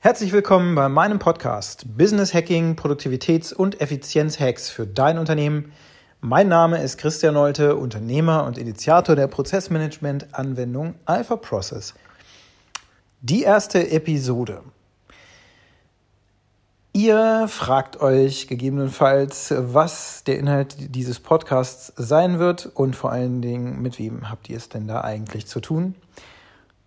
Herzlich willkommen bei meinem Podcast Business Hacking, Produktivitäts- und Effizienzhacks für dein Unternehmen. Mein Name ist Christian Nolte, Unternehmer und Initiator der Prozessmanagement-Anwendung Alpha Process. Die erste Episode. Ihr fragt euch gegebenenfalls, was der Inhalt dieses Podcasts sein wird und vor allen Dingen, mit wem habt ihr es denn da eigentlich zu tun?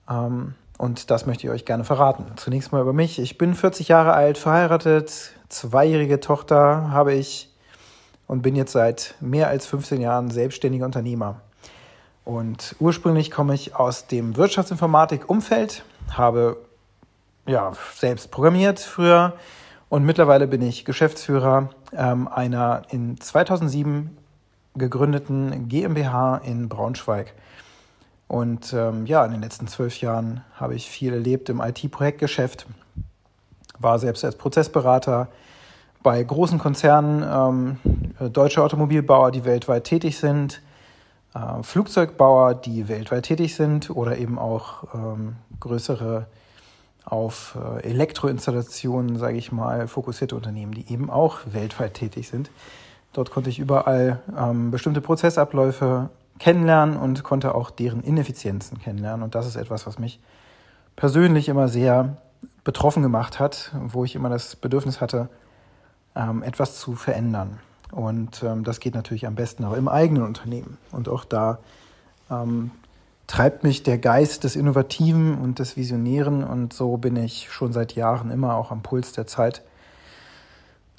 Ähm, und das möchte ich euch gerne verraten. Zunächst mal über mich. Ich bin 40 Jahre alt, verheiratet, zweijährige Tochter habe ich und bin jetzt seit mehr als 15 Jahren selbstständiger Unternehmer. Und ursprünglich komme ich aus dem Wirtschaftsinformatik-Umfeld, habe ja, selbst programmiert früher und mittlerweile bin ich Geschäftsführer ähm, einer in 2007 gegründeten GmbH in Braunschweig. Und ähm, ja, in den letzten zwölf Jahren habe ich viel erlebt im IT-Projektgeschäft, war selbst als Prozessberater bei großen Konzernen, ähm, deutsche Automobilbauer, die weltweit tätig sind, äh, Flugzeugbauer, die weltweit tätig sind oder eben auch ähm, größere auf äh, Elektroinstallationen, sage ich mal, fokussierte Unternehmen, die eben auch weltweit tätig sind. Dort konnte ich überall ähm, bestimmte Prozessabläufe kennenlernen und konnte auch deren Ineffizienzen kennenlernen. Und das ist etwas, was mich persönlich immer sehr betroffen gemacht hat, wo ich immer das Bedürfnis hatte, ähm, etwas zu verändern. Und ähm, das geht natürlich am besten auch im eigenen Unternehmen. Und auch da ähm, treibt mich der Geist des Innovativen und des Visionären. Und so bin ich schon seit Jahren immer auch am Puls der Zeit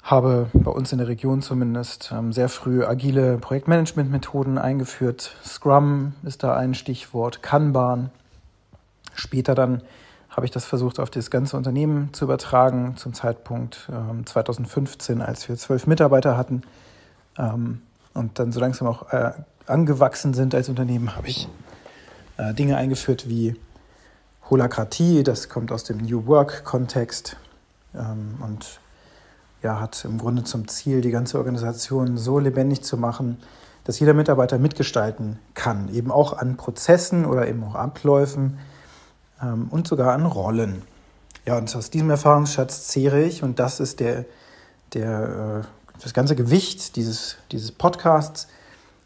habe bei uns in der Region zumindest ähm, sehr früh agile Projektmanagement-Methoden eingeführt. Scrum ist da ein Stichwort, Kanban. Später dann habe ich das versucht, auf das ganze Unternehmen zu übertragen, zum Zeitpunkt ähm, 2015, als wir zwölf Mitarbeiter hatten. Ähm, und dann so langsam auch äh, angewachsen sind als Unternehmen, habe ich äh, Dinge eingeführt wie Holakratie, das kommt aus dem New Work-Kontext. Ähm, und ja, hat im Grunde zum Ziel, die ganze Organisation so lebendig zu machen, dass jeder Mitarbeiter mitgestalten kann, eben auch an Prozessen oder eben auch Abläufen ähm, und sogar an Rollen. Ja, und aus diesem Erfahrungsschatz zehre ich und das ist der, der, äh, das ganze Gewicht dieses, dieses Podcasts.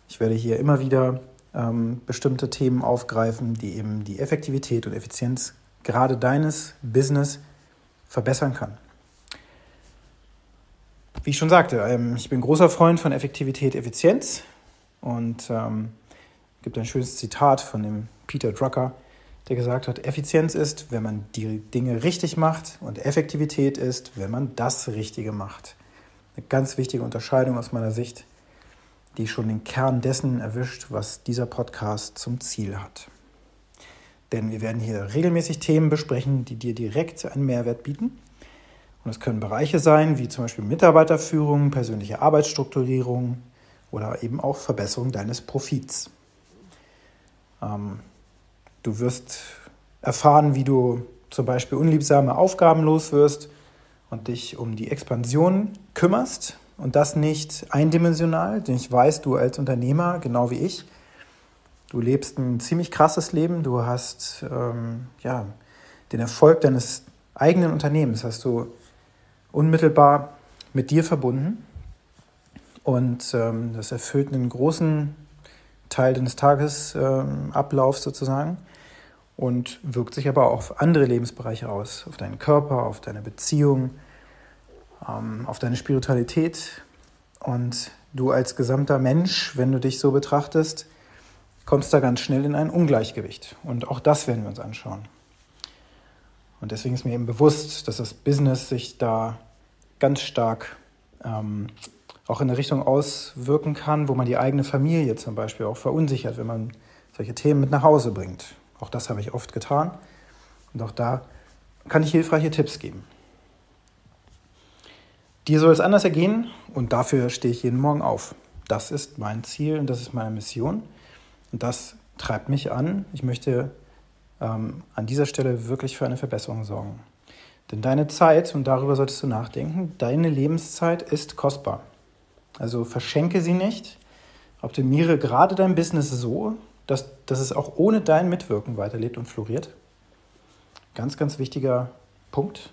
Ich werde hier immer wieder ähm, bestimmte Themen aufgreifen, die eben die Effektivität und Effizienz gerade deines Business verbessern kann. Wie ich schon sagte, ähm, ich bin großer Freund von Effektivität, Effizienz. Und ähm, gibt ein schönes Zitat von dem Peter Drucker, der gesagt hat, Effizienz ist, wenn man die Dinge richtig macht und Effektivität ist, wenn man das Richtige macht. Eine ganz wichtige Unterscheidung aus meiner Sicht, die schon den Kern dessen erwischt, was dieser Podcast zum Ziel hat. Denn wir werden hier regelmäßig Themen besprechen, die dir direkt einen Mehrwert bieten und es können Bereiche sein, wie zum Beispiel Mitarbeiterführung, persönliche Arbeitsstrukturierung oder eben auch Verbesserung deines Profits. Ähm, du wirst erfahren, wie du zum Beispiel unliebsame Aufgaben los wirst und dich um die Expansion kümmerst und das nicht eindimensional, denn ich weiß, du als Unternehmer, genau wie ich, du lebst ein ziemlich krasses Leben, du hast ähm, ja, den Erfolg deines eigenen Unternehmens, hast du unmittelbar mit dir verbunden. Und ähm, das erfüllt einen großen Teil deines Tagesablaufs ähm, sozusagen und wirkt sich aber auch auf andere Lebensbereiche aus, auf deinen Körper, auf deine Beziehung, ähm, auf deine Spiritualität. Und du als gesamter Mensch, wenn du dich so betrachtest, kommst da ganz schnell in ein Ungleichgewicht. Und auch das werden wir uns anschauen. Und deswegen ist mir eben bewusst, dass das Business sich da ganz stark ähm, auch in eine Richtung auswirken kann, wo man die eigene Familie zum Beispiel auch verunsichert, wenn man solche Themen mit nach Hause bringt. Auch das habe ich oft getan. Und auch da kann ich hilfreiche Tipps geben. Dir soll es anders ergehen und dafür stehe ich jeden Morgen auf. Das ist mein Ziel und das ist meine Mission. Und das treibt mich an. Ich möchte ähm, an dieser Stelle wirklich für eine Verbesserung sorgen. Denn deine Zeit, und darüber solltest du nachdenken, deine Lebenszeit ist kostbar. Also verschenke sie nicht. Optimiere gerade dein Business so, dass, dass es auch ohne dein Mitwirken weiterlebt und floriert. Ganz, ganz wichtiger Punkt.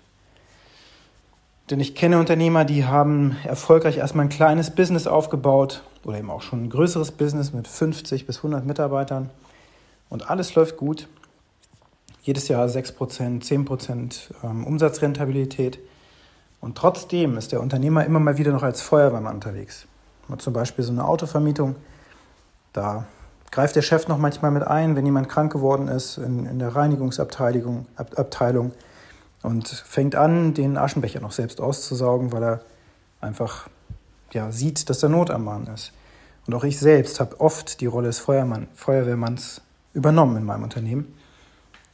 Denn ich kenne Unternehmer, die haben erfolgreich erstmal ein kleines Business aufgebaut oder eben auch schon ein größeres Business mit 50 bis 100 Mitarbeitern und alles läuft gut. Jedes Jahr 6%, 10% ähm, Umsatzrentabilität. Und trotzdem ist der Unternehmer immer mal wieder noch als Feuerwehrmann unterwegs. Zum Beispiel so eine Autovermietung. Da greift der Chef noch manchmal mit ein, wenn jemand krank geworden ist in, in der Reinigungsabteilung Ab, Abteilung, und fängt an, den Aschenbecher noch selbst auszusaugen, weil er einfach ja, sieht, dass da Not am Mann ist. Und auch ich selbst habe oft die Rolle des Feuerwehrmanns übernommen in meinem Unternehmen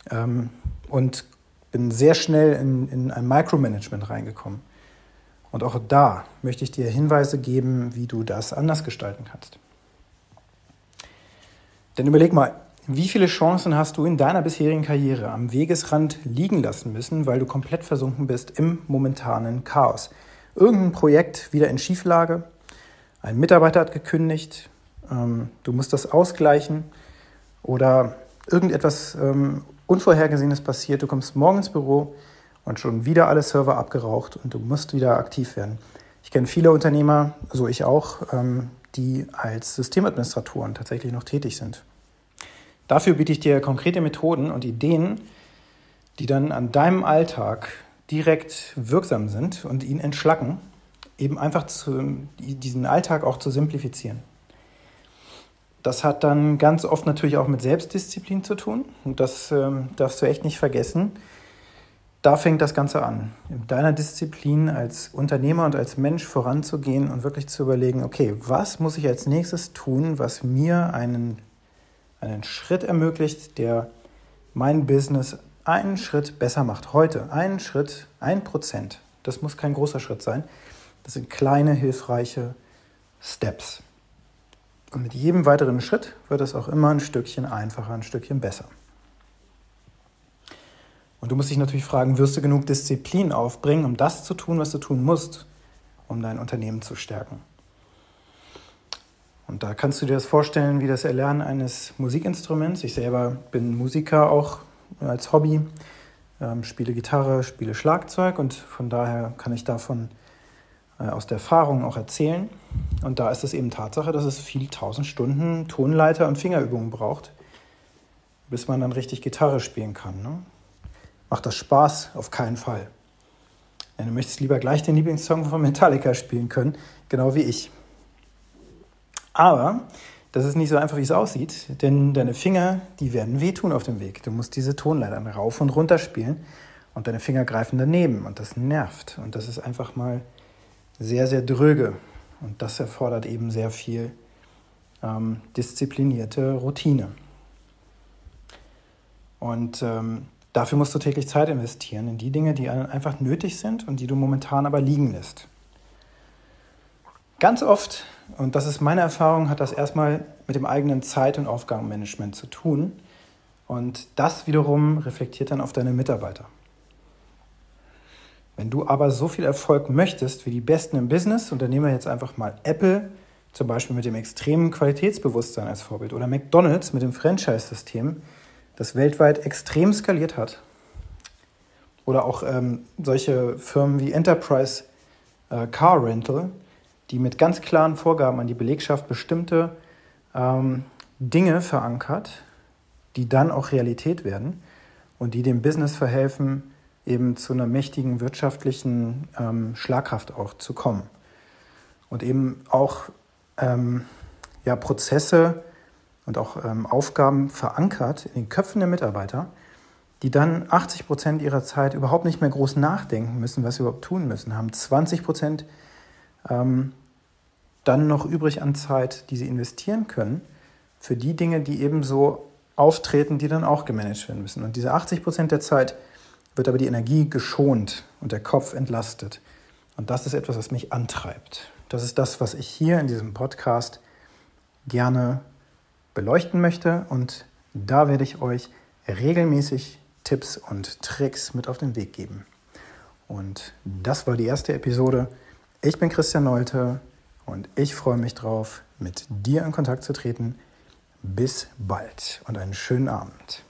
ähm, und bin sehr schnell in, in ein Micromanagement reingekommen. Und auch da möchte ich dir Hinweise geben, wie du das anders gestalten kannst. Denn überleg mal, wie viele Chancen hast du in deiner bisherigen Karriere am Wegesrand liegen lassen müssen, weil du komplett versunken bist im momentanen Chaos? Irgendein Projekt wieder in Schieflage, ein Mitarbeiter hat gekündigt, ähm, du musst das ausgleichen oder irgendetwas ähm, Unvorhergesehenes passiert, du kommst morgen ins Büro und schon wieder alle Server abgeraucht und du musst wieder aktiv werden. Ich kenne viele Unternehmer, so ich auch, ähm, die als Systemadministratoren tatsächlich noch tätig sind. Dafür biete ich dir konkrete Methoden und Ideen, die dann an deinem Alltag direkt wirksam sind und ihn entschlacken, eben einfach zu, diesen Alltag auch zu simplifizieren. Das hat dann ganz oft natürlich auch mit Selbstdisziplin zu tun und das ähm, darfst du echt nicht vergessen da fängt das Ganze an, in deiner Disziplin als Unternehmer und als Mensch voranzugehen und wirklich zu überlegen, okay, was muss ich als nächstes tun, was mir einen, einen Schritt ermöglicht, der mein Business einen Schritt besser macht. Heute einen Schritt, ein Prozent. Das muss kein großer Schritt sein. Das sind kleine, hilfreiche Steps. Und mit jedem weiteren Schritt wird es auch immer ein Stückchen einfacher, ein Stückchen besser. Und du musst dich natürlich fragen, wirst du genug Disziplin aufbringen, um das zu tun, was du tun musst, um dein Unternehmen zu stärken? Und da kannst du dir das vorstellen wie das Erlernen eines Musikinstruments. Ich selber bin Musiker auch als Hobby, ähm, spiele Gitarre, spiele Schlagzeug und von daher kann ich davon aus der Erfahrung auch erzählen. Und da ist es eben Tatsache, dass es viel tausend Stunden Tonleiter und Fingerübungen braucht, bis man dann richtig Gitarre spielen kann. Ne? Macht das Spaß? Auf keinen Fall. Ja, du möchtest lieber gleich den Lieblingssong von Metallica spielen können, genau wie ich. Aber das ist nicht so einfach, wie es aussieht, denn deine Finger, die werden wehtun auf dem Weg. Du musst diese Tonleitern rauf und runter spielen und deine Finger greifen daneben und das nervt. Und das ist einfach mal sehr, sehr dröge. Und das erfordert eben sehr viel ähm, disziplinierte Routine. Und ähm, Dafür musst du täglich Zeit investieren in die Dinge, die einfach nötig sind und die du momentan aber liegen lässt. Ganz oft, und das ist meine Erfahrung, hat das erstmal mit dem eigenen Zeit- und Aufgabenmanagement zu tun. Und das wiederum reflektiert dann auf deine Mitarbeiter. Wenn du aber so viel Erfolg möchtest wie die Besten im Business, und dann nehmen wir jetzt einfach mal Apple, zum Beispiel mit dem extremen Qualitätsbewusstsein als Vorbild, oder McDonald's mit dem Franchise-System, das weltweit extrem skaliert hat. Oder auch ähm, solche Firmen wie Enterprise äh, Car Rental, die mit ganz klaren Vorgaben an die Belegschaft bestimmte ähm, Dinge verankert, die dann auch Realität werden und die dem Business verhelfen, eben zu einer mächtigen wirtschaftlichen ähm, Schlagkraft auch zu kommen. Und eben auch ähm, ja, Prozesse und auch ähm, Aufgaben verankert in den Köpfen der Mitarbeiter, die dann 80 Prozent ihrer Zeit überhaupt nicht mehr groß nachdenken müssen, was sie überhaupt tun müssen, haben 20 Prozent ähm, dann noch übrig an Zeit, die sie investieren können für die Dinge, die eben so auftreten, die dann auch gemanagt werden müssen. Und diese 80 Prozent der Zeit wird aber die Energie geschont und der Kopf entlastet. Und das ist etwas, was mich antreibt. Das ist das, was ich hier in diesem Podcast gerne beleuchten möchte. Und da werde ich euch regelmäßig Tipps und Tricks mit auf den Weg geben. Und das war die erste Episode. Ich bin Christian Nolte und ich freue mich drauf, mit dir in Kontakt zu treten. Bis bald und einen schönen Abend.